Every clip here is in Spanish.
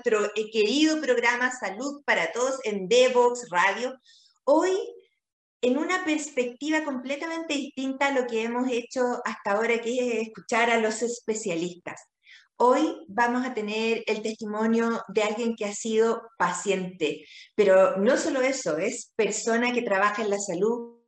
nuestro querido programa Salud para Todos en Devox Radio. Hoy, en una perspectiva completamente distinta a lo que hemos hecho hasta ahora, que es escuchar a los especialistas. Hoy vamos a tener el testimonio de alguien que ha sido paciente, pero no solo eso, es persona que trabaja en la salud,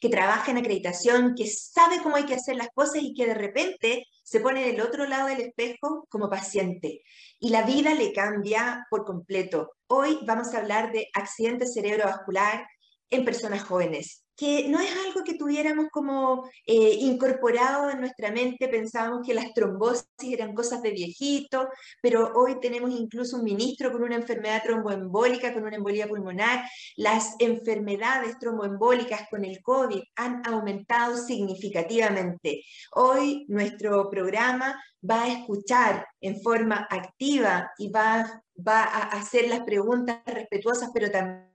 que trabaja en acreditación, que sabe cómo hay que hacer las cosas y que de repente se pone del otro lado del espejo como paciente y la vida le cambia por completo. Hoy vamos a hablar de accidente cerebrovascular en personas jóvenes que no es algo que tuviéramos como eh, incorporado en nuestra mente, pensábamos que las trombosis eran cosas de viejito, pero hoy tenemos incluso un ministro con una enfermedad tromboembólica, con una embolía pulmonar, las enfermedades tromboembólicas con el COVID han aumentado significativamente. Hoy nuestro programa va a escuchar en forma activa y va, va a hacer las preguntas respetuosas, pero también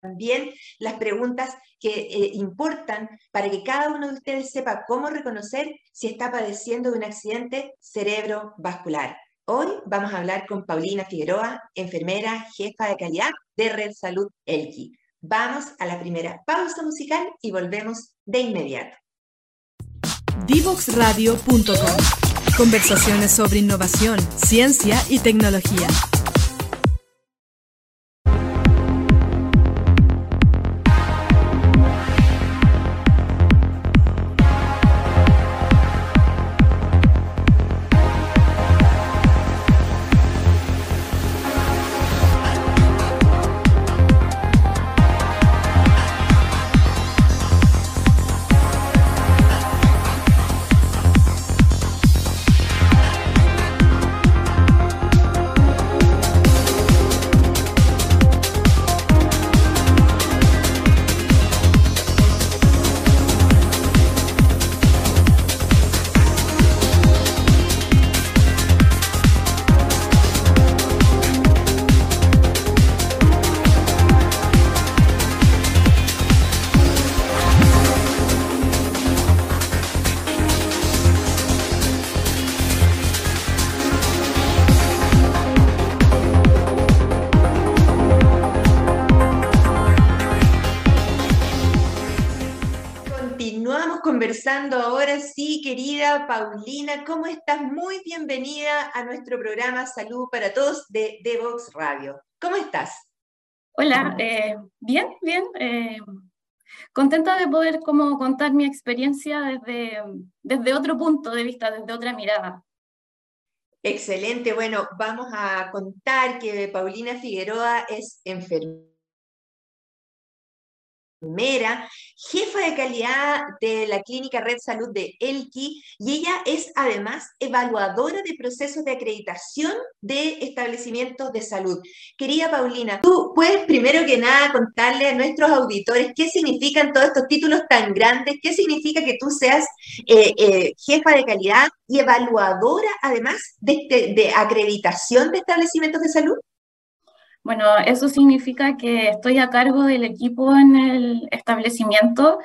también las preguntas que eh, importan para que cada uno de ustedes sepa cómo reconocer si está padeciendo de un accidente cerebrovascular. Hoy vamos a hablar con Paulina Figueroa, enfermera, jefa de calidad de Red Salud Elqui. Vamos a la primera pausa musical y volvemos de inmediato. Divoxradio.com Conversaciones sobre innovación, ciencia y tecnología. Querida Paulina. ¿Cómo estás? Muy bienvenida a nuestro programa Salud para Todos de Devox Radio. ¿Cómo estás? Hola, eh, bien, bien. Eh, contenta de poder como contar mi experiencia desde, desde otro punto de vista, desde otra mirada. Excelente. Bueno, vamos a contar que Paulina Figueroa es enfermera enfermera, jefa de calidad de la Clínica Red Salud de Elqui y ella es además evaluadora de procesos de acreditación de establecimientos de salud. Querida Paulina, tú puedes primero que nada contarle a nuestros auditores qué significan todos estos títulos tan grandes, qué significa que tú seas eh, eh, jefa de calidad y evaluadora además de, de acreditación de establecimientos de salud. Bueno, eso significa que estoy a cargo del equipo en el establecimiento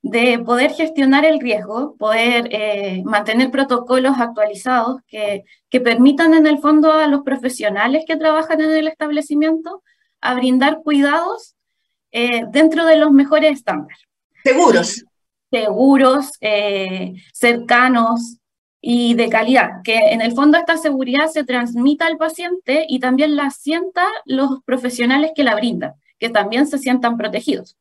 de poder gestionar el riesgo, poder eh, mantener protocolos actualizados que, permitan en el fondo a los profesionales que trabajan en el establecimiento a brindar cuidados eh, dentro de los mejores estándares. Seguros. Seguros, eh, cercanos, y de calidad, que en el fondo esta seguridad se transmita al paciente y también la sienta los profesionales que la brindan, que también se sientan protegidos.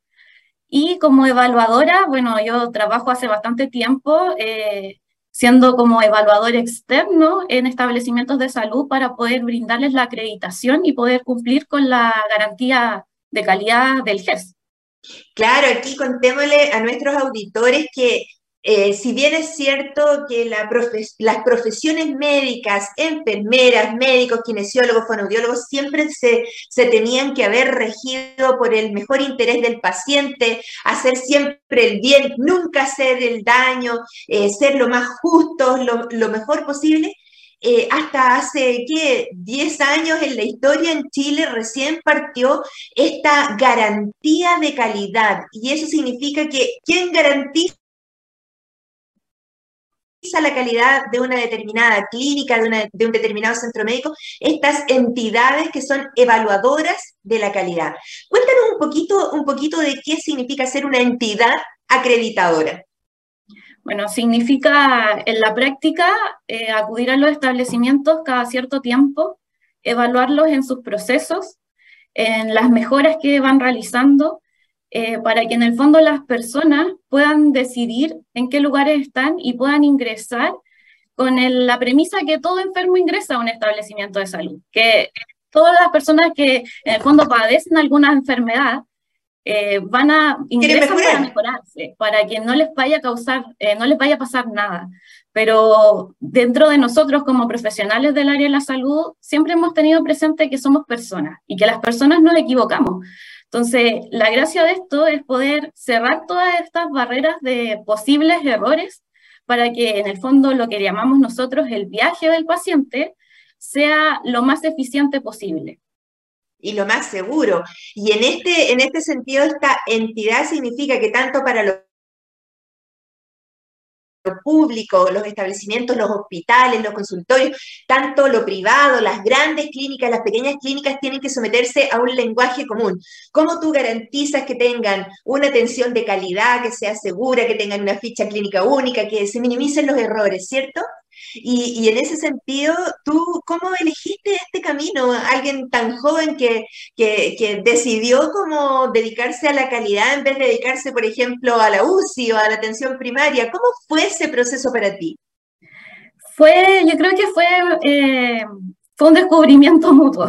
Y como evaluadora, bueno, yo trabajo hace bastante tiempo eh, siendo como evaluador externo en establecimientos de salud para poder brindarles la acreditación y poder cumplir con la garantía de calidad del GES. Claro, aquí contémosle a nuestros auditores que eh, si bien es cierto que las profesiones médicas, enfermeras, médicos, kinesiólogos, fonoaudiólogos, siempre se, tenían que haber regido por el mejor interés del paciente, hacer siempre el bien, nunca hacer el daño, eh, ser lo más justos, lo, mejor posible, eh, hasta hace, ¿qué? 10 años en la historia en Chile recién partió esta garantía de calidad. Y eso significa que quien garantiza la calidad de una determinada clínica, de, un determinado centro médico, estas entidades que son evaluadoras de la calidad. Cuéntanos un poquito, un poquito de qué significa ser una entidad acreditadora. Bueno, significa en la práctica eh, acudir a los establecimientos cada cierto tiempo, evaluarlos en sus procesos, en las mejoras que van realizando eh, para que en el fondo las personas puedan decidir en qué lugares están y puedan ingresar con la premisa que todo enfermo ingresa a un establecimiento de salud, que todas las personas que en el fondo padecen alguna enfermedad eh, van a ingresar para mejorarse, para que no les vaya a causar, eh, no les vaya a pasar nada. Pero dentro de nosotros como profesionales del área de la salud, siempre hemos tenido presente que somos personas y que las personas nos equivocamos. Entonces, la gracia de esto es poder cerrar todas estas barreras de posibles errores para que en el fondo lo que llamamos nosotros el viaje del paciente sea lo más eficiente posible. Y lo más seguro. Y en este, en este sentido, esta entidad significa que tanto para los público, los establecimientos, los hospitales, los consultorios, tanto lo privado, las grandes clínicas, las pequeñas clínicas tienen que someterse a un lenguaje común. ¿Cómo tú garantizas que tengan una atención de calidad, que sea segura, que tengan una ficha clínica única, que se minimicen los errores, ¿cierto? Y, en ese sentido, ¿tú cómo elegiste este camino? Alguien tan joven que, que, decidió cómo dedicarse a la calidad en vez de dedicarse, por ejemplo, a la UCI o a la atención primaria. ¿Cómo fue ese proceso para ti? Fue, yo creo que fue, eh, fue un descubrimiento mutuo.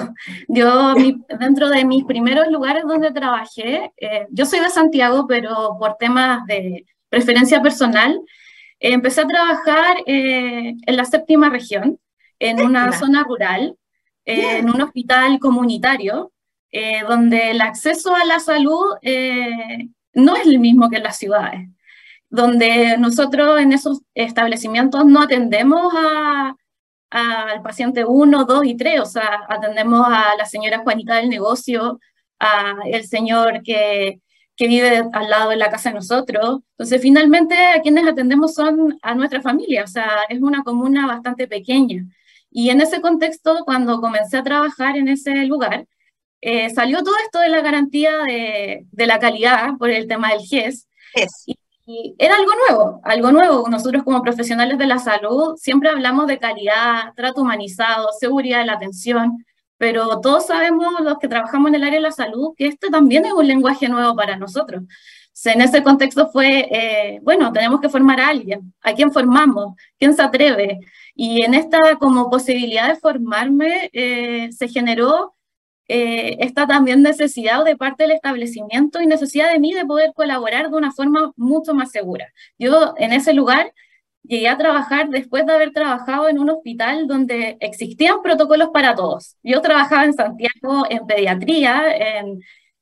Yo, dentro de mis primeros lugares donde trabajé, eh, yo soy de Santiago, pero por temas de preferencia personal, empecé a trabajar eh, en la séptima región, en una zona rural, en un hospital comunitario, eh, donde el acceso a la salud eh, no es el mismo que en las ciudades, donde nosotros en esos establecimientos no atendemos al paciente 1, 2 y 3, o sea, atendemos a la señora Juanita del negocio, al señor que que vive al lado de la casa de nosotros. Entonces, finalmente, a quienes atendemos son a nuestra familia, o sea, es una comuna bastante pequeña. Y en ese contexto, cuando comencé a trabajar en ese lugar, eh, salió todo esto de la garantía de, de, la calidad por el tema del GES. Y, y, era algo nuevo, algo nuevo. Nosotros como profesionales de la salud siempre hablamos de calidad, trato humanizado, seguridad de la atención, pero todos sabemos, los que trabajamos en el área de la salud, que este también es un lenguaje nuevo para nosotros. en ese contexto fue, eh, bueno, tenemos que formar a alguien. ¿A quién formamos? ¿Quién se atreve? Y en esta como posibilidad de formarme eh, se generó eh, esta también necesidad de parte del establecimiento y necesidad de mí de poder colaborar de una forma mucho más segura. Yo en ese lugar llegué a trabajar después de haber trabajado en un hospital donde existían protocolos para todos. Yo trabajaba en Santiago en pediatría, en,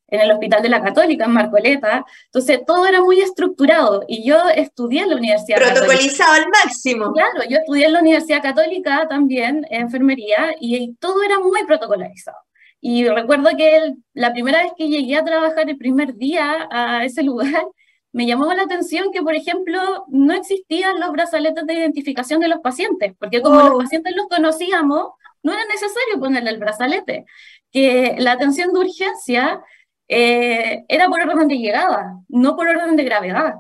en el Hospital de la Católica, en Marcoleta. Entonces, todo era muy estructurado y yo estudié en la Universidad Protocolizado al máximo. Claro, yo estudié en la Universidad Católica también, en enfermería, y todo era muy protocolizado. Y recuerdo que la primera vez que llegué a trabajar el primer día a ese lugar, me llamó la atención que, por ejemplo, no existían los brazaletes de identificación de los pacientes, porque como los oh. pacientes los conocíamos, no era necesario ponerle el brazalete, que la atención de urgencia eh, era por orden de llegada, no por orden de gravedad.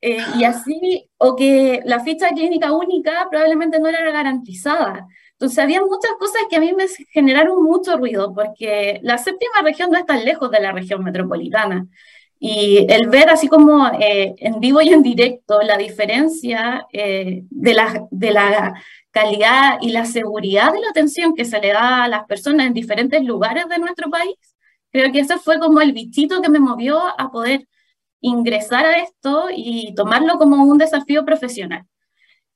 Eh, y ah. así, o que la ficha clínica única probablemente no era garantizada. Entonces, había muchas cosas que a mí me generaron mucho ruido, porque la séptima región no es tan lejos de la región metropolitana. Y el ver así como eh, en vivo y en directo la diferencia eh, de, la, de la calidad y la seguridad de la atención que se le da a las personas en diferentes lugares de nuestro país, creo que ese fue como el bichito que me movió a poder ingresar a esto y tomarlo como un desafío profesional.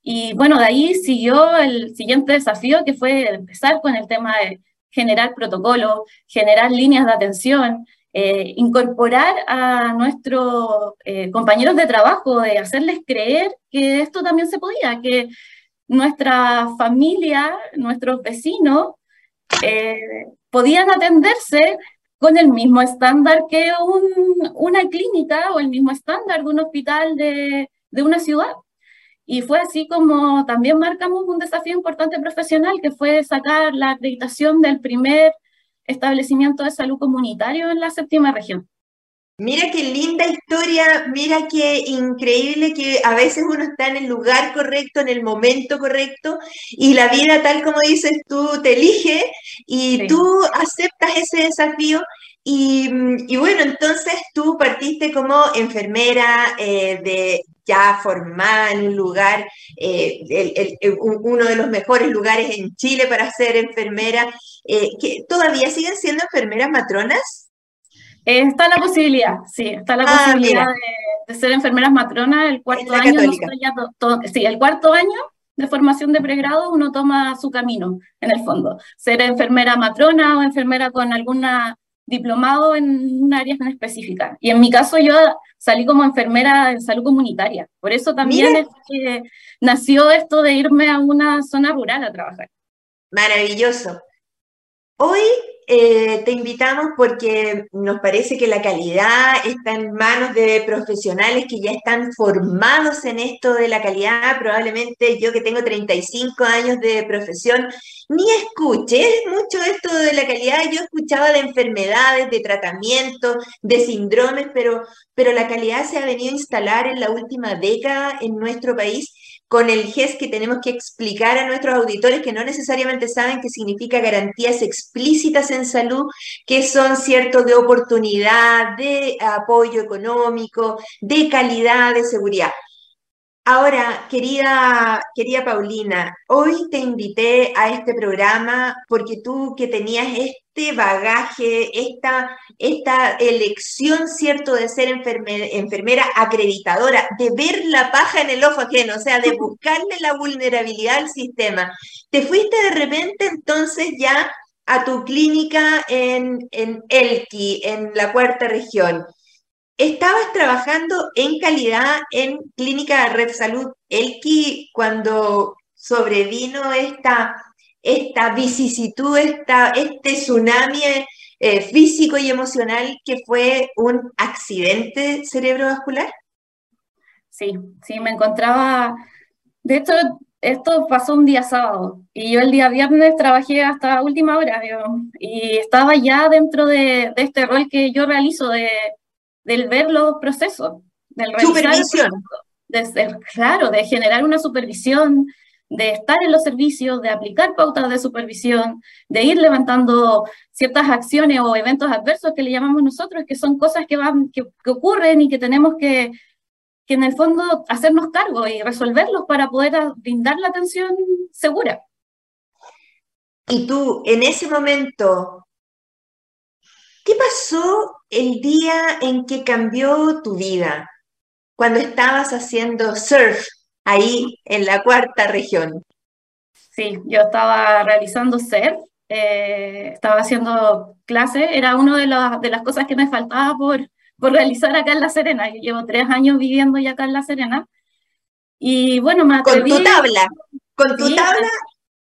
Y bueno, de ahí siguió el siguiente desafío que fue empezar con el tema de generar protocolos, generar líneas de atención, eh, incorporar a nuestros eh, compañeros de trabajo, de hacerles creer que esto también se podía, que nuestra familia, nuestros vecinos, eh, podían atenderse con el mismo estándar que una clínica o el mismo estándar de un hospital de, de una ciudad. Y fue así como también marcamos un desafío importante profesional, que fue sacar la acreditación del primer establecimiento de salud comunitario en la séptima región. Mira qué linda historia, mira qué increíble que a veces uno está en el lugar correcto, en el momento correcto, y la vida, tal como dices tú, te elige y tú aceptas ese desafío. Y, bueno, entonces tú partiste como enfermera eh, de ya formada en un lugar, eh, uno de los mejores lugares en Chile para ser enfermera. Eh, que, ¿Todavía siguen siendo enfermeras matronas? está la posibilidad, sí, está la ah, posibilidad de, ser enfermeras matronas. El cuarto año, sí, el cuarto año de formación de pregrado uno toma su camino, en el fondo. Ser enfermera matrona o enfermera con alguna diplomado en un área específica. Y en mi caso yo salí como enfermera en salud comunitaria. Por eso también es que nació esto de irme a una zona rural a trabajar. Maravilloso. Hoy eh, te invitamos porque nos parece que la calidad está en manos de profesionales que ya están formados en esto de la calidad. Probablemente yo que tengo 35 años de profesión, ni escuché mucho esto de la calidad. Yo escuchaba de enfermedades, de tratamientos, de síndromes, pero, pero la calidad se ha venido a instalar en la última década en nuestro país con el GES que tenemos que explicar a nuestros auditores que no necesariamente saben qué significa garantías explícitas en salud, que son ciertos de oportunidad, de apoyo económico, de calidad, de seguridad. Ahora, querida, querida Paulina, hoy te invité a este programa porque tú que tenías este bagaje, esta, esta elección, ¿cierto?, de ser enfermera, acreditadora, de ver la paja en el ojo ajeno, o sea, de buscarle la vulnerabilidad al sistema. Te fuiste de repente entonces ya a tu clínica en, en Elqui, en la cuarta región. Estabas trabajando en calidad en Clínica Red Salud Elqui cuando sobrevino esta, esta vicisitud, esta, este tsunami eh, físico y emocional que fue un accidente cerebrovascular? Sí, sí, me encontraba, de hecho, esto pasó un día sábado y yo el día viernes trabajé hasta última hora y estaba ya dentro de, de este rol que yo realizo de del ver los procesos, del supervisión. de ser, claro, de generar una supervisión, de estar en los servicios, de aplicar pautas de supervisión, de ir levantando ciertas acciones o eventos adversos que le llamamos nosotros, que son cosas que, van, que, ocurren y que tenemos que, que en el fondo hacernos cargo y resolverlos para poder brindar la atención segura. Y tú, en ese momento, ¿qué pasó el día en que cambió tu vida, cuando estabas haciendo surf ahí en la cuarta región. Sí, yo estaba realizando surf, eh, estaba haciendo clase, era una de, de, las cosas que me faltaba por, por realizar acá en La Serena. Yo llevo tres años viviendo ya acá en La Serena. Y bueno, me atreví... Con tu tabla, con tu tabla,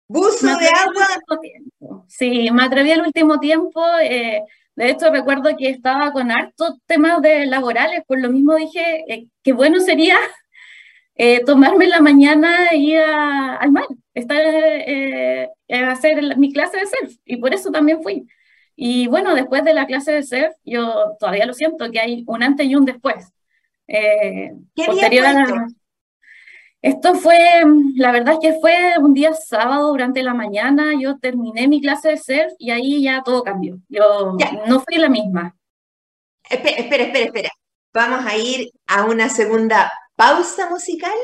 buzo de agua. Sí, me atreví el último tiempo. Eh, de hecho, recuerdo que estaba con hartos temas de laborales, por lo mismo dije eh, que bueno sería eh, tomarme la mañana e ir al mar, estar, eh, hacer mi clase de surf, y por eso también fui. Y bueno, después de la clase de surf, yo todavía lo siento, que hay un antes y un después. ¿Qué posterior a esto fue, la verdad es que fue un día sábado durante la mañana, yo terminé mi clase de surf y ahí ya todo cambió. Yo no fui la misma. Espera, espera, espera, espera. Vamos a ir a una segunda pausa musical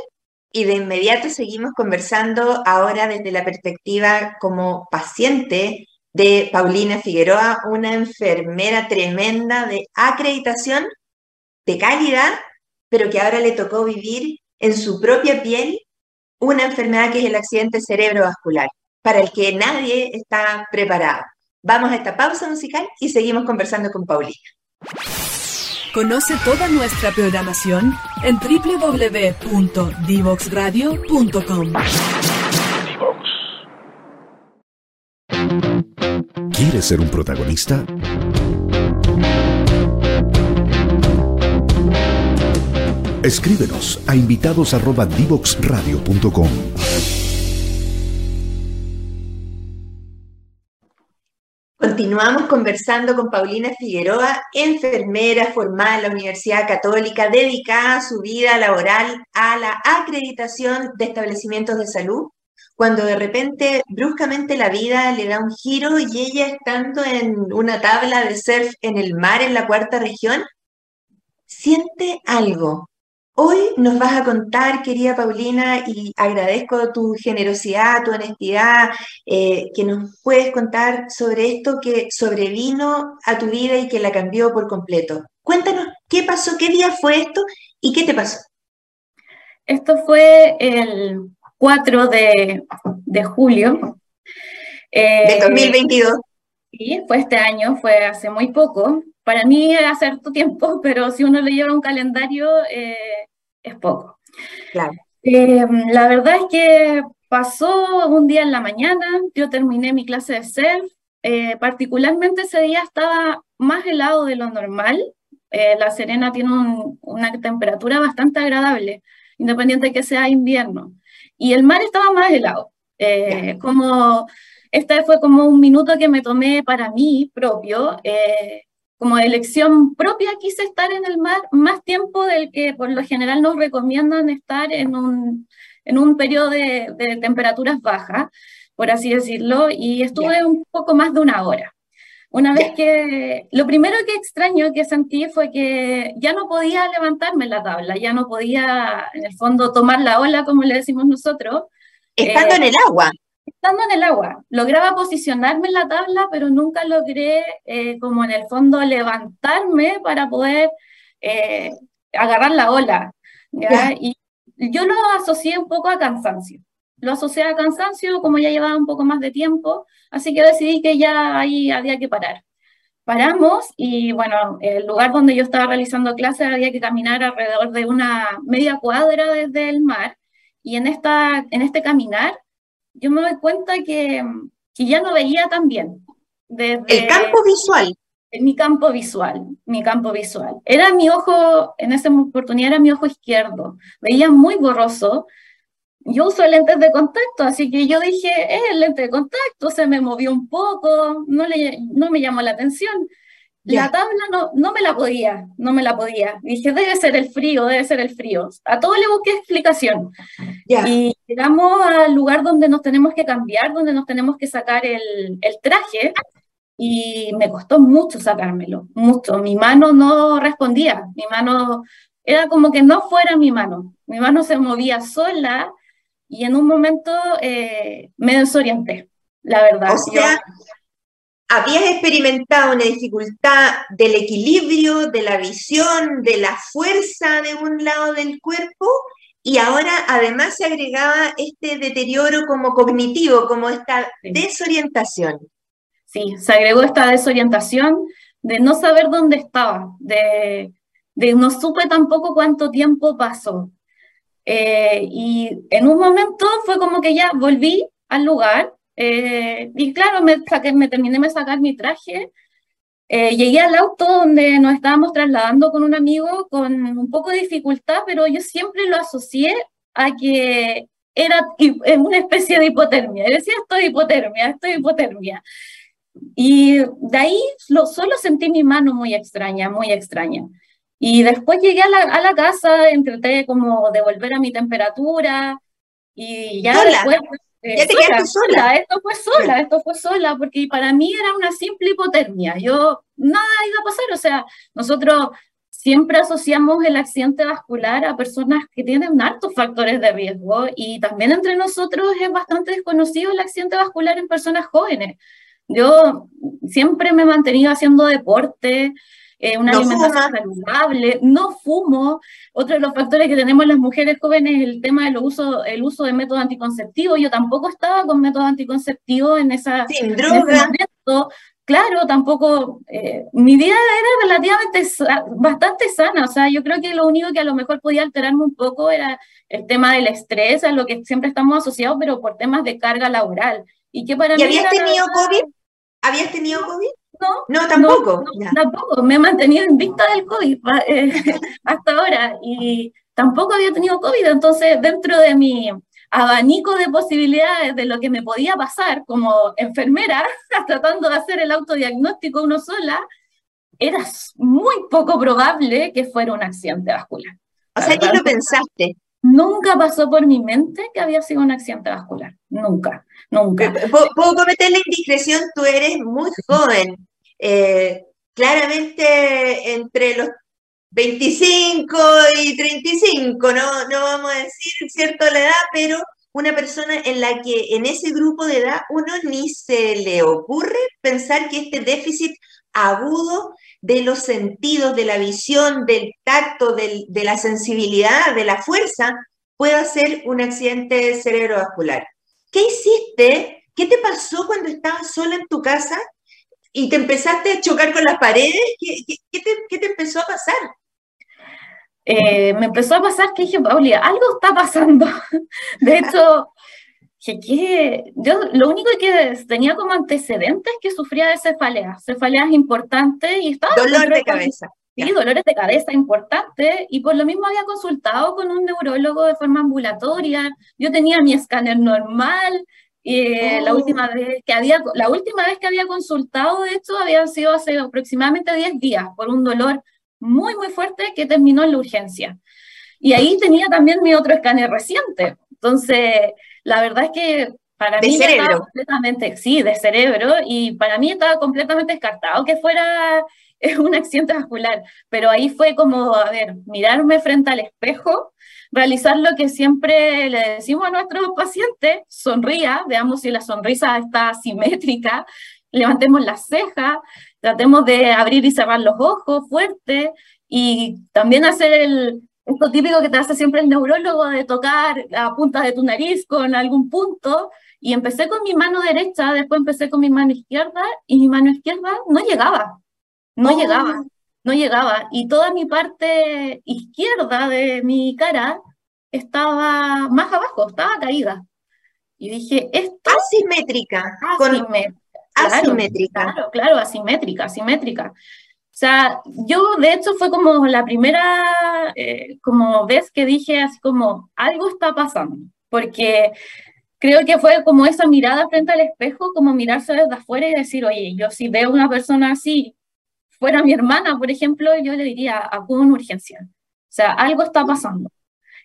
y de inmediato seguimos conversando ahora desde la perspectiva como paciente de Paulina Figueroa, una enfermera tremenda de acreditación de calidad, pero que ahora le tocó vivir en su propia piel una enfermedad que es el accidente cerebrovascular, para el que nadie está preparado. Vamos a esta pausa musical y seguimos conversando con Paulina. Conoce toda nuestra programación en www.divoxradio.com. ¿Quieres ser un protagonista? Escríbenos a invitados@divoxradio.com. Continuamos conversando con Paulina Figueroa, enfermera formada en la Universidad Católica, dedicada a su vida laboral a la acreditación de establecimientos de salud, cuando de repente, bruscamente, la vida le da un giro y ella estando en una tabla de surf en el mar en la cuarta región, siente algo, Hoy nos vas a contar, querida Paulina, y agradezco tu generosidad, tu honestidad, eh, que nos puedes contar sobre esto que sobrevino a tu vida y que la cambió por completo. Cuéntanos qué pasó, qué día fue esto y qué te pasó. Esto fue el 4 de, julio. Eh, de 2022. Sí, fue este año, fue hace muy poco. Para mí era cierto tiempo, pero si uno le lleva un calendario, eh, es poco. Claro. Eh, la verdad es que pasó un día en la mañana, yo terminé mi clase de self, eh, particularmente ese día estaba más helado de lo normal. Eh, la Serena tiene una temperatura bastante agradable, independiente de que sea invierno. Y el mar estaba más helado. como este fue como un minuto que me tomé para mí propio como elección propia quise estar en el mar más tiempo del que por lo general nos recomiendan estar en un, en un periodo de, temperaturas bajas, por así decirlo, y estuve un poco más de una hora. Una vez que, lo primero que extraño que sentí fue que ya no podía levantarme en la tabla, ya no podía, en el fondo, tomar la ola, como le decimos nosotros. Estando en el agua estando en el agua, lograba posicionarme en la tabla, pero nunca logré, eh, como en el fondo, levantarme para poder eh, agarrar la ola. Y yo lo asocié un poco a cansancio. Lo asocié a cansancio, como ya llevaba un poco más de tiempo, así que decidí que ya ahí había que parar. Paramos y bueno, el lugar donde yo estaba realizando clases había que caminar alrededor de una media cuadra desde el mar y en, esta, en este caminar yo me doy cuenta que, que ya no veía tan bien. el campo visual. Mi campo visual, mi campo visual. Era mi ojo, en esa oportunidad era mi ojo izquierdo. Veía muy borroso. Yo uso lentes de contacto, así que yo dije, es el lente de contacto, se me movió un poco, no, le, no me llamó la atención. La tabla no, no me la podía, no me la podía. Dije, debe ser el frío, debe ser el frío. A todo le busqué explicación. Y llegamos al lugar donde nos tenemos que cambiar, donde nos tenemos que sacar el, el traje. Y me costó mucho sacármelo, mucho. Mi mano no respondía, mi mano era como que no fuera mi mano. Mi mano se movía sola y en un momento eh, me desorienté, la verdad. O sea, habías experimentado una dificultad del equilibrio, de la visión, de la fuerza de un lado del cuerpo y ahora además se agregaba este deterioro como cognitivo, como esta desorientación. Sí, se agregó esta desorientación de no saber dónde estaba, de, no supe tampoco cuánto tiempo pasó. Eh, y en un momento fue como que ya volví al lugar eh, y claro, me, saqué, me terminé de sacar mi traje. Eh, llegué al auto donde nos estábamos trasladando con un amigo con un poco de dificultad, pero yo siempre lo asocié a que era una especie de hipotermia. Yo decía, estoy hipotermia, estoy hipotermia. Y de ahí lo, solo sentí mi mano muy extraña, muy extraña. Y después llegué a la, a la casa, intenté como devolver a mi temperatura y ya después ya te sola, sola. Esto fue sola, esto fue sola, porque para mí era una simple hipotermia. Yo, nada iba a pasar, o sea, nosotros siempre asociamos el accidente vascular a personas que tienen altos factores de riesgo y también entre nosotros es bastante desconocido el accidente vascular en personas jóvenes. Yo siempre me he mantenido haciendo deporte, eh, una alimentación saludable, no fumo. Otro de los factores que tenemos las mujeres jóvenes es el tema del uso, el uso de métodos anticonceptivos. Yo tampoco estaba con métodos anticonceptivos en, esa, Sin droga. Claro, tampoco, eh, mi vida era relativamente bastante sana, o sea, yo creo que lo único que a lo mejor podía alterarme un poco era el tema del estrés, a lo que siempre estamos asociados, pero por temas de carga laboral. ¿Y, para habías tenido COVID? ¿Habías tenido COVID? No, no tampoco. tampoco, me he mantenido en vista del COVID eh, hasta ahora y tampoco había tenido COVID, entonces dentro de mi abanico de posibilidades de lo que me podía pasar como enfermera, tratando de hacer el autodiagnóstico uno sola, era muy poco probable que fuera un accidente vascular. O sea, ¿qué lo pensaste? Nunca pasó por mi mente que había sido un accidente vascular. Nunca, nunca. ¿Puedo cometer la indiscreción? Tú eres muy joven. Eh, claramente entre los 25 y 35, no, no vamos a decir cierto la edad, pero una persona en la que en ese grupo de edad uno ni se le ocurre pensar que este déficit agudo de los sentidos, de la visión, del tacto, de la sensibilidad, de la fuerza, pueda ser un accidente cerebrovascular. ¿Qué hiciste? ¿Qué te pasó cuando estabas sola en tu casa y te empezaste a chocar con las paredes? ¿Qué, te, empezó a pasar? Eh, me empezó a pasar que dije, Pauli, algo está pasando. De hecho, que, yo lo único que tenía como antecedentes es que sufría de cefaleas, cefaleas importantes y estaba... Dolor de cabeza. Sí, dolores de cabeza importantes y por lo mismo había consultado con un neurólogo de forma ambulatoria, yo tenía mi escáner normal, y la, oh. última vez que había, la última vez que había consultado, de hecho, había sido hace aproximadamente 10 días por un dolor muy, muy fuerte que terminó en la urgencia. Y ahí tenía también mi otro escáner reciente. Entonces, la verdad es que para mí estaba completamente, sí, de cerebro, y para mí estaba completamente descartado que fuera un accidente vascular, pero ahí fue como, a ver, mirarme frente al espejo, realizar lo que siempre le decimos a nuestros pacientes, sonría, veamos si la sonrisa está simétrica, levantemos las cejas, tratemos de abrir y cerrar los ojos fuerte y también hacer el, esto típico que te hace siempre el neurólogo de tocar la punta de tu nariz con algún punto. Y empecé con mi mano derecha, después empecé con mi mano izquierda y mi mano izquierda no llegaba, no oh. llegaba, no llegaba. Y toda mi parte izquierda de mi cara estaba más abajo, estaba caída. Y dije, esto... Asimétrica. Asimétrica. asimétrica. Claro, claro, asimétrica, asimétrica. O sea, yo de hecho fue como la primera eh, como vez que dije así como algo está pasando, porque creo que fue como esa mirada frente al espejo, como mirarse desde afuera y decir, oye, yo si veo una persona así, fuera mi hermana, por ejemplo, yo le diría, acudo en urgencia. O sea, algo está pasando.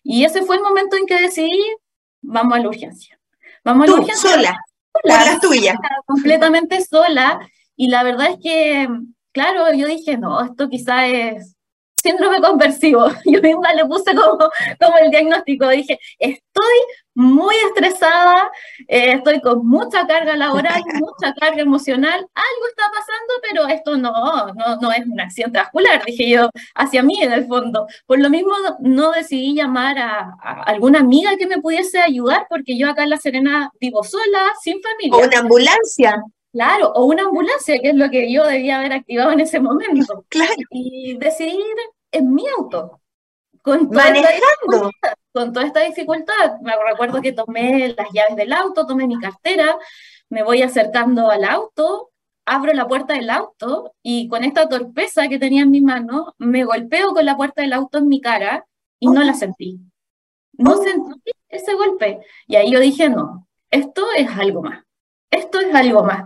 Y ese fue el momento en que decidí, vamos a la urgencia. Vamos a la urgencia. Sola, sola, la tuya. Completamente sola. Y la verdad es que claro, yo dije, no, esto quizá es síndrome conversivo. Yo misma le puse como, como el diagnóstico. Dije, estoy muy estresada, eh, estoy con mucha carga laboral, mucha carga emocional, algo está pasando, pero esto no, no, no es un accidente vascular, dije yo, hacia mí en el fondo. Por lo mismo, no decidí llamar a, a, alguna amiga que me pudiese ayudar, porque yo acá en La Serena vivo sola, sin familia. O una ambulancia. Claro, o una ambulancia, que es lo que yo debía haber activado en ese momento. Claro. Y decidir en mi auto. Con toda Manejando. Esta con toda esta dificultad. Me recuerdo que tomé las llaves del auto, tomé mi cartera, me voy acercando al auto, abro la puerta del auto y con esta torpeza que tenía en mi mano, me golpeo con la puerta del auto en mi cara y no la sentí. No oh. sentí ese golpe. Y ahí yo dije, no, esto es algo más esto es algo más.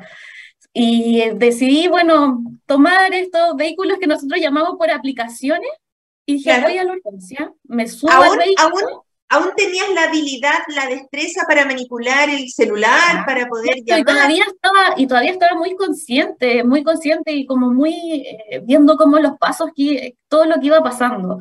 Y decidí, bueno, tomar estos vehículos que nosotros llamamos por aplicaciones y dije, voy a la urgencia, me subo al vehículo. ¿Aún, tenías la habilidad, la destreza para manipular el celular, para poder llamar? Y todavía, estaba, y todavía estaba muy consciente, muy consciente y como muy eh, viendo como los pasos, que, todo lo que iba pasando.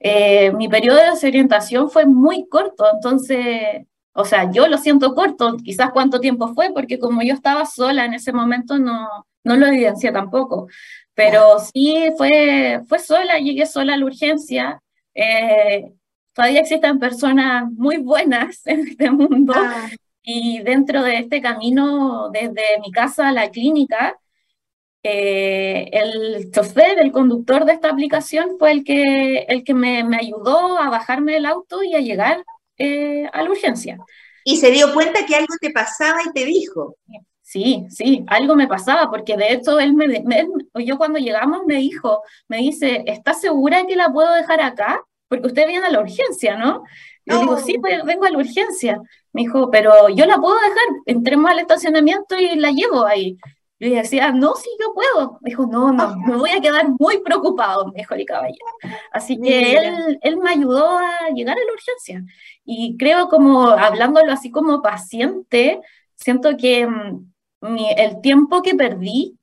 Eh, mi periodo de desorientación fue muy corto, entonces o sea, yo lo siento corto, quizás cuánto tiempo fue, porque como yo estaba sola en ese momento no, no lo evidencié tampoco. Pero sí fue, fue sola, llegué sola a la urgencia. Eh, todavía existen personas muy buenas en este mundo. Ah. Y dentro de este camino, desde mi casa a la clínica, eh, el chofer, el conductor de esta aplicación fue el que, el que me, me ayudó a bajarme del auto y a llegar eh, a la urgencia. Y se dio cuenta que algo te pasaba y te dijo. Sí, sí, algo me pasaba, porque de hecho él me, me- yo cuando llegamos me dijo, me dice, ¿estás segura que la puedo dejar acá? Porque usted viene a la urgencia, ¿no? Yo digo, sí, pues, vengo a la urgencia. Me dijo, pero yo la puedo dejar, entremos al estacionamiento y la llevo ahí. Yo le decía, no, sí, yo puedo. Me dijo, no, no, me voy a quedar muy preocupado, me dijo el caballero. Así que él, él me ayudó a llegar a la urgencia. Y creo como, hablándolo así como paciente, siento que mm, mi- el tiempo que perdí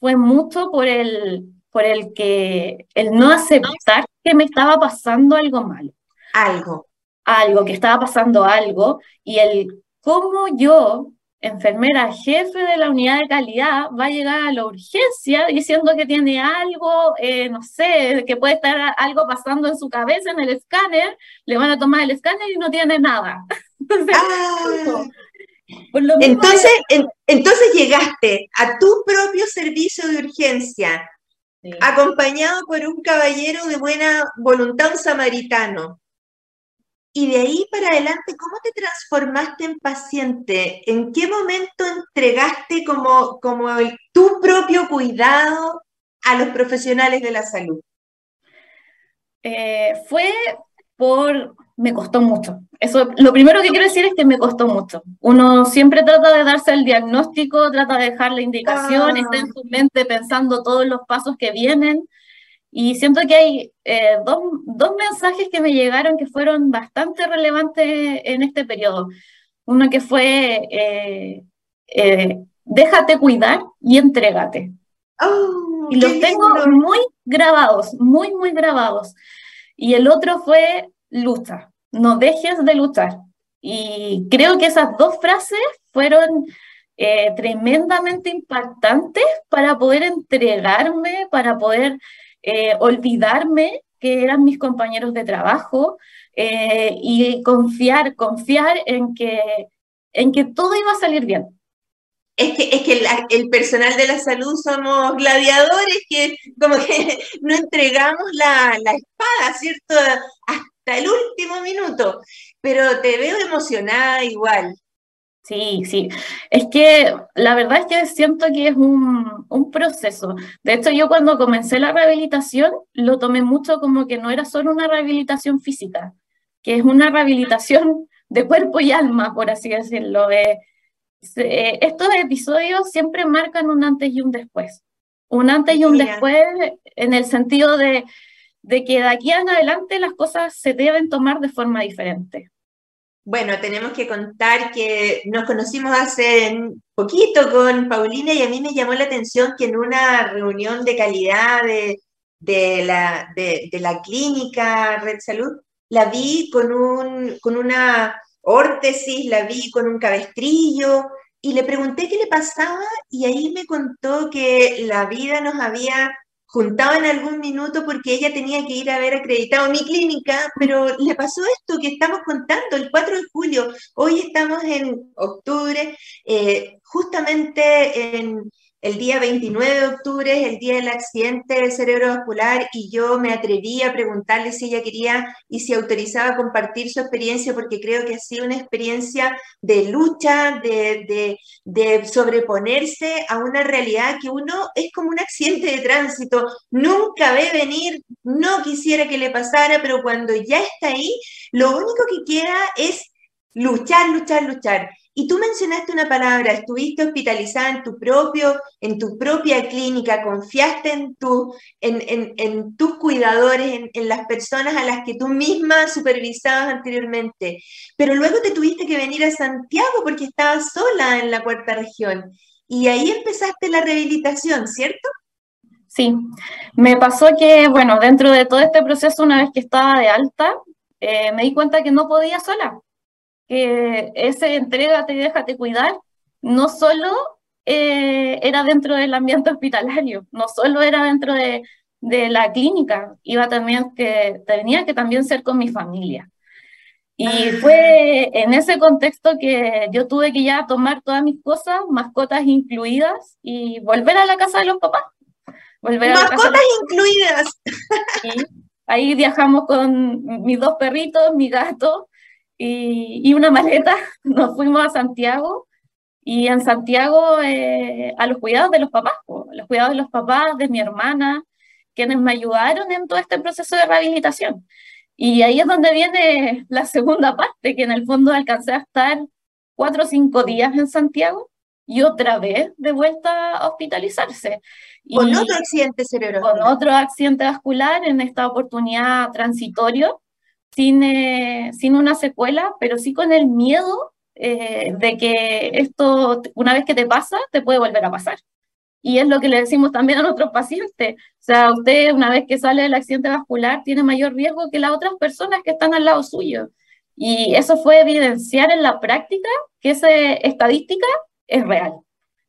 fue mucho por el, por el que, el no aceptar que me estaba pasando algo malo Algo. algo, que estaba pasando algo, y el cómo yo, enfermera jefe de la unidad de calidad, va a llegar a la urgencia diciendo que tiene algo, eh, no sé, que puede estar algo pasando en su cabeza, en el escáner, le van a tomar el escáner y no tiene nada. Entonces, Ah. por lo mismo Entonces, en- entonces llegaste a tu propio servicio de urgencia, Sí. acompañado por un caballero de buena voluntad, un samaritano. Y de ahí para adelante, ¿cómo te transformaste en paciente? ¿En qué momento entregaste como, como el- tu propio cuidado a los profesionales de la salud? Eh, fue por, me costó mucho. Eso, lo primero que quiero decir es que me costó mucho. Uno siempre trata de darse el diagnóstico, trata de dejar la indicación, Ah. está en su mente pensando todos los pasos que vienen. Y siento que hay eh, dos, dos mensajes que me llegaron que fueron bastante relevantes en este periodo. Uno que fue, eh, eh, déjate cuidar y entrégate. ¡Oh, Y los tengo lindo! muy grabados, muy, muy grabados. Y el otro fue lucha, no dejes de luchar. Y creo que esas dos frases fueron eh, tremendamente impactantes para poder entregarme, para poder eh, olvidarme que eran mis compañeros de trabajo eh, y confiar, confiar en que, en que todo iba a salir bien. Es que, es que el personal de la salud somos gladiadores que como que no entregamos la, la espada, ¿cierto? Hasta el último minuto. Pero te veo emocionada igual. Sí, sí. Es que la verdad es que siento que es un, un proceso. De hecho, yo cuando comencé la rehabilitación lo tomé mucho como que no era solo una rehabilitación física, que es una rehabilitación de cuerpo y alma, por así decirlo. Eh, eh, estos episodios siempre marcan un antes y un después. Un antes y un Mira. después en el sentido de, de que de aquí en adelante las cosas se deben tomar de forma diferente. Bueno, tenemos que contar que nos conocimos hace poquito con Paulina y a mí me llamó la atención que en una reunión de calidad de, de la, de, la clínica Red Salud, la vi con, un, con una órtesis, la vi con un cabestrillo y le pregunté qué le pasaba y ahí me contó que la vida nos había juntado en algún minuto porque ella tenía que ir a ver acreditado mi clínica, pero le pasó esto que estamos contando el 4 de julio. Hoy estamos en octubre, eh, justamente en el día 29 de octubre es el día del accidente cerebrovascular y yo me atreví a preguntarle si ella quería y si autorizaba compartir su experiencia porque creo que ha sido una experiencia de lucha, de, de, de sobreponerse a una realidad que uno es como un accidente de tránsito, nunca ve venir, no quisiera que le pasara, pero cuando ya está ahí, lo único que queda es luchar, luchar, luchar. Y tú mencionaste una palabra, estuviste hospitalizada en tu propio, en tu propia clínica, confiaste en, en, en, tus cuidadores, en, en, las personas a las que tú misma supervisabas anteriormente. Pero luego te tuviste que venir a Santiago porque estabas sola en la cuarta región. Y ahí empezaste la rehabilitación, ¿cierto? Sí, me pasó que, bueno, dentro de todo este proceso, una vez que estaba de alta, eh, me di cuenta que no podía sola que ese entrégate y déjate cuidar, no solo eh, era dentro del ambiente hospitalario, no solo era dentro de, de la clínica, iba también que tenía que también ser con mi familia. Y ah. fue en ese contexto que yo tuve que ya tomar todas mis cosas, mascotas incluidas, y volver a la casa de los papás. Volver mascotas incluidas. ahí viajamos con mis dos perritos, mi gato y, y una maleta. Nos fuimos a Santiago y en Santiago eh, a los cuidados de los papás, los cuidados de los papás, de mi hermana, quienes me ayudaron en todo este proceso de rehabilitación. Y ahí es donde viene la segunda parte, que en el fondo alcancé a estar cuatro o cinco días en Santiago y otra vez de vuelta a hospitalizarse. Con otro accidente cerebrovascular. Con otro accidente vascular, en esta oportunidad transitorio, sin, eh, sin una secuela, pero sí con el miedo eh, de que esto, una vez que te pasa, te puede volver a pasar. Y es lo que le decimos también a nuestros pacientes. O sea, usted una vez que sale del accidente vascular tiene mayor riesgo que las otras personas que están al lado suyo. Y eso fue evidenciar en la práctica que esa estadística es real,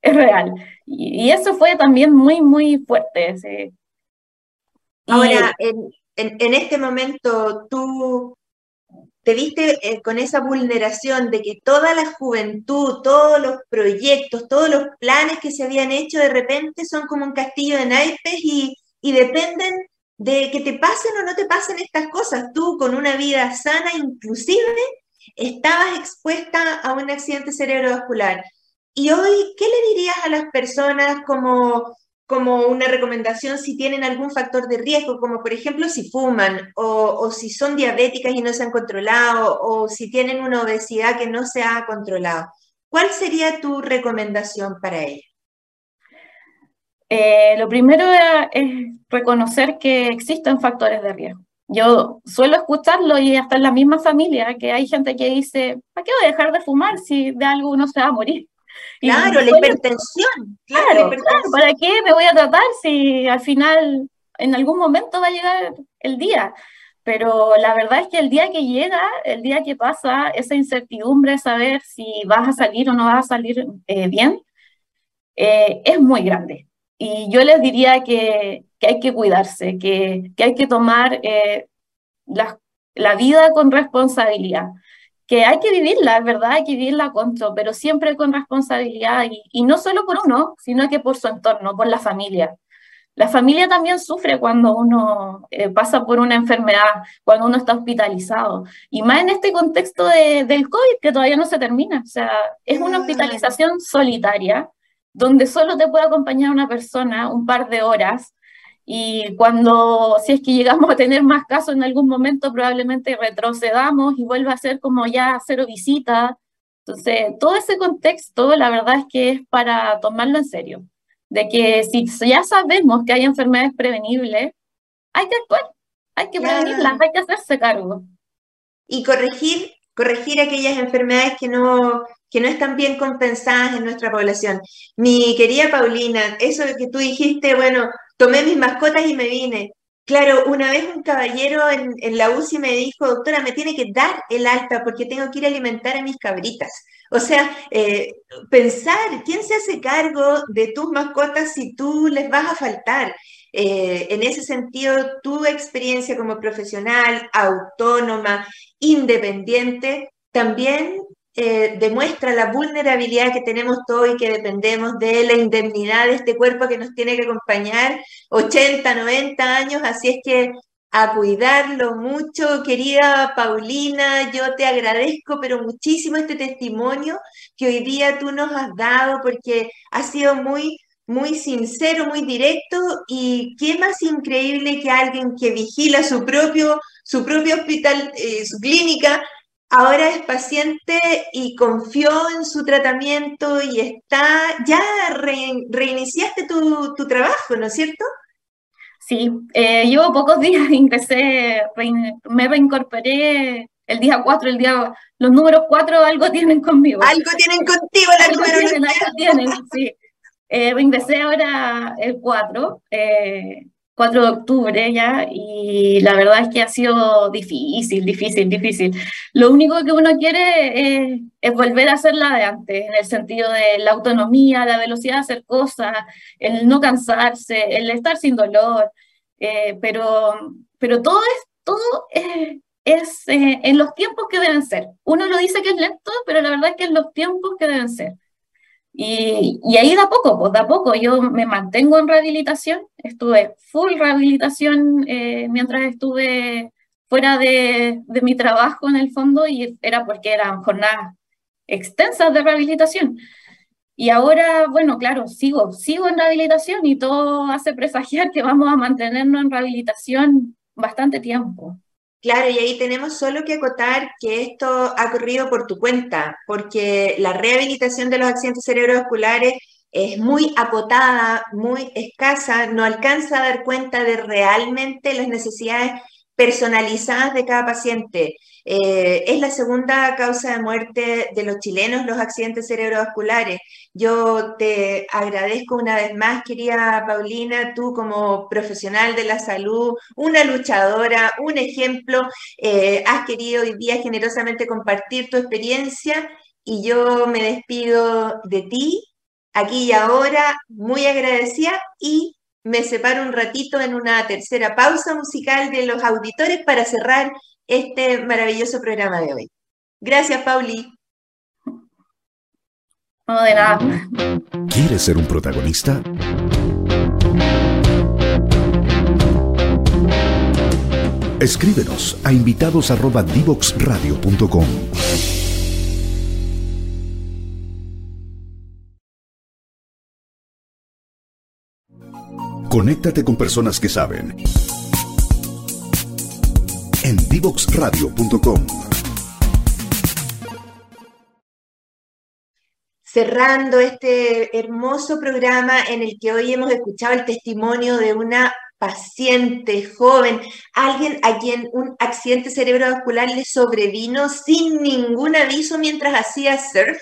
es real. Y, eso fue también muy, muy fuerte. Ahora, en, en, este momento, tú te viste eh, con esa vulneración de que toda la juventud, todos los proyectos, todos los planes que se habían hecho de repente son como un castillo de naipes y, y dependen de que te pasen o no te pasen estas cosas. Tú con una vida sana, inclusive, estabas expuesta a un accidente cerebrovascular. Y hoy, ¿qué le dirías a las personas como como una recomendación si tienen algún factor de riesgo, como por ejemplo si fuman o, si son diabéticas y no se han controlado o si tienen una obesidad que no se ha controlado. ¿Cuál sería tu recomendación para ellos? Eh, lo primero es reconocer que existen factores de riesgo. Yo suelo escucharlo y hasta en la misma familia, que hay gente que dice, ¿para qué voy a dejar de fumar si de algo uno se va a morir? Claro, la hipertensión. Claro, ¿para qué me voy a tratar si al final en algún momento va a llegar el día? Pero la verdad es que el día que llega, el día que pasa, esa incertidumbre de saber si vas a salir o no vas a salir eh, bien, eh, es muy grande. Y yo les diría que, que hay que cuidarse, que, que hay que tomar eh, la, la vida con responsabilidad que hay que vivirla, es verdad, hay que vivirla con todo, pero siempre con responsabilidad y, no solo por uno, sino que por su entorno, por la familia. La familia también sufre cuando uno eh, pasa por una enfermedad, cuando uno está hospitalizado. Y más en este contexto de, del COVID que todavía no se termina. O sea, es una hospitalización solitaria, donde solo te puede acompañar una persona un par de horas, y cuando, si es que llegamos a tener más casos en algún momento, probablemente retrocedamos y vuelva a ser como ya cero visitas. Entonces, todo ese contexto, la verdad es que es para tomarlo en serio. De que si ya sabemos que hay enfermedades prevenibles, hay que actuar, hay que prevenirlas, hay que hacerse cargo. Y corregir, corregir aquellas enfermedades que no, que no están bien compensadas en nuestra población. Mi querida Paulina, eso que tú dijiste, bueno, tomé mis mascotas y me vine. Claro, una vez un caballero en, la UCI me dijo, doctora, me tiene que dar el alta porque tengo que ir a alimentar a mis cabritas. O sea, eh, pensar, ¿quién se hace cargo de tus mascotas si tú les vas a faltar? Eh, en ese sentido, tu experiencia como profesional, autónoma, independiente, también eh, demuestra la vulnerabilidad que tenemos todos y que dependemos de la indemnidad de este cuerpo que nos tiene que acompañar 80, 90 años, así es que a cuidarlo mucho, querida Paulina, yo te agradezco, pero muchísimo este testimonio que hoy día tú nos has dado, porque ha sido muy, muy sincero, muy directo, y qué más increíble que alguien que vigila su propio, su propio hospital, eh, su clínica, ahora es paciente y confió en su tratamiento y está, ya reiniciaste tu, trabajo, ¿no es cierto? Sí, eh, llevo pocos días, ingresé, me reincorporé el día 4, el día, los números 4 algo tienen conmigo. Algo tienen contigo, la algo tienen, algo tienen, sí. Eh, reingresé ahora el 4, eh, 4 de octubre ya, y la verdad es que ha sido difícil, difícil, difícil. Lo único que uno quiere es, volver a hacer la de antes, en el sentido de la autonomía, la velocidad de hacer cosas, el no cansarse, el estar sin dolor, eh, pero, pero todo es, todo es, eh, en los tiempos que deben ser. Uno lo dice que es lento, pero la verdad es que en los tiempos que deben ser. Y, y, ahí da poco, pues da poco. Yo me mantengo en rehabilitación, estuve full rehabilitación eh, mientras estuve fuera de, de, mi trabajo en el fondo y era porque eran jornadas extensas de rehabilitación. Y ahora, bueno, claro, sigo, sigo en rehabilitación y todo hace presagiar que vamos a mantenernos en rehabilitación bastante tiempo. Claro, y ahí tenemos solo que acotar que esto ha corrido por tu cuenta, porque la rehabilitación de los accidentes cerebrovasculares es muy acotada, muy escasa, no alcanza a dar cuenta de realmente las necesidades personalizadas de cada paciente. Eh, es la segunda causa de muerte de los chilenos, los accidentes cerebrovasculares. Yo te agradezco una vez más, querida Paulina, tú como profesional de la salud, una luchadora, un ejemplo, eh, has querido hoy día generosamente compartir tu experiencia y yo me despido de ti aquí y ahora, muy agradecida y me separo un ratito en una tercera pausa musical de los auditores para cerrar este maravilloso programa de hoy. Gracias, Pauli. No, de nada. ¿Quieres ser un protagonista? Escríbenos a invitados@divoxradio.com. Conéctate con personas que saben. En divoxradio.com. Cerrando este hermoso programa en el que hoy hemos escuchado el testimonio de una paciente joven, alguien a quien un accidente cerebrovascular le sobrevino sin ningún aviso mientras hacía surf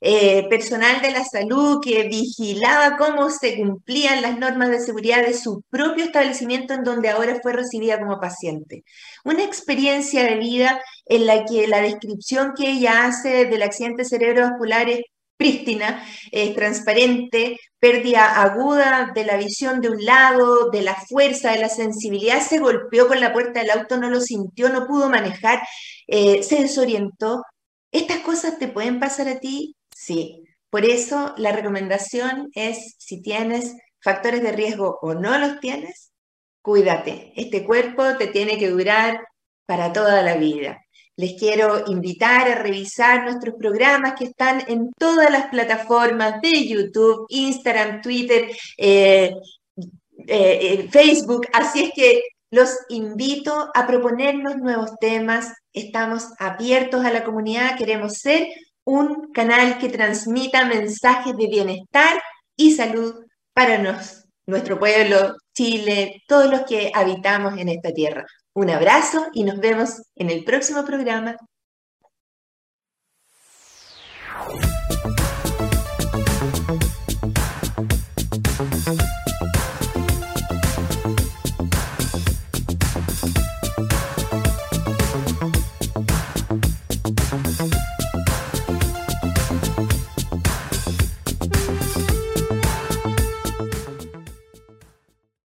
eh, personal de la salud que vigilaba cómo se cumplían las normas de seguridad de su propio establecimiento en donde ahora fue recibida como paciente. Una experiencia de vida en la que la descripción que ella hace del accidente cerebrovascular es prístina, es transparente, pérdida aguda de la visión de un lado, de la fuerza, de la sensibilidad, se golpeó con la puerta del auto, no lo sintió, no pudo manejar, eh, se desorientó. Estas cosas te pueden pasar a ti Sí, por eso la recomendación es, si tienes factores de riesgo o no los tienes, cuídate. Este cuerpo te tiene que durar para toda la vida. Les quiero invitar a revisar nuestros programas que están en todas las plataformas de YouTube, Instagram, Twitter, eh, eh, Facebook. Así es que los invito a proponernos nuevos temas. Estamos abiertos a la comunidad, queremos ser un canal que transmita mensajes de bienestar y salud para nos, nuestro pueblo, Chile, todos los que habitamos en esta tierra. Un abrazo y nos vemos en el próximo programa.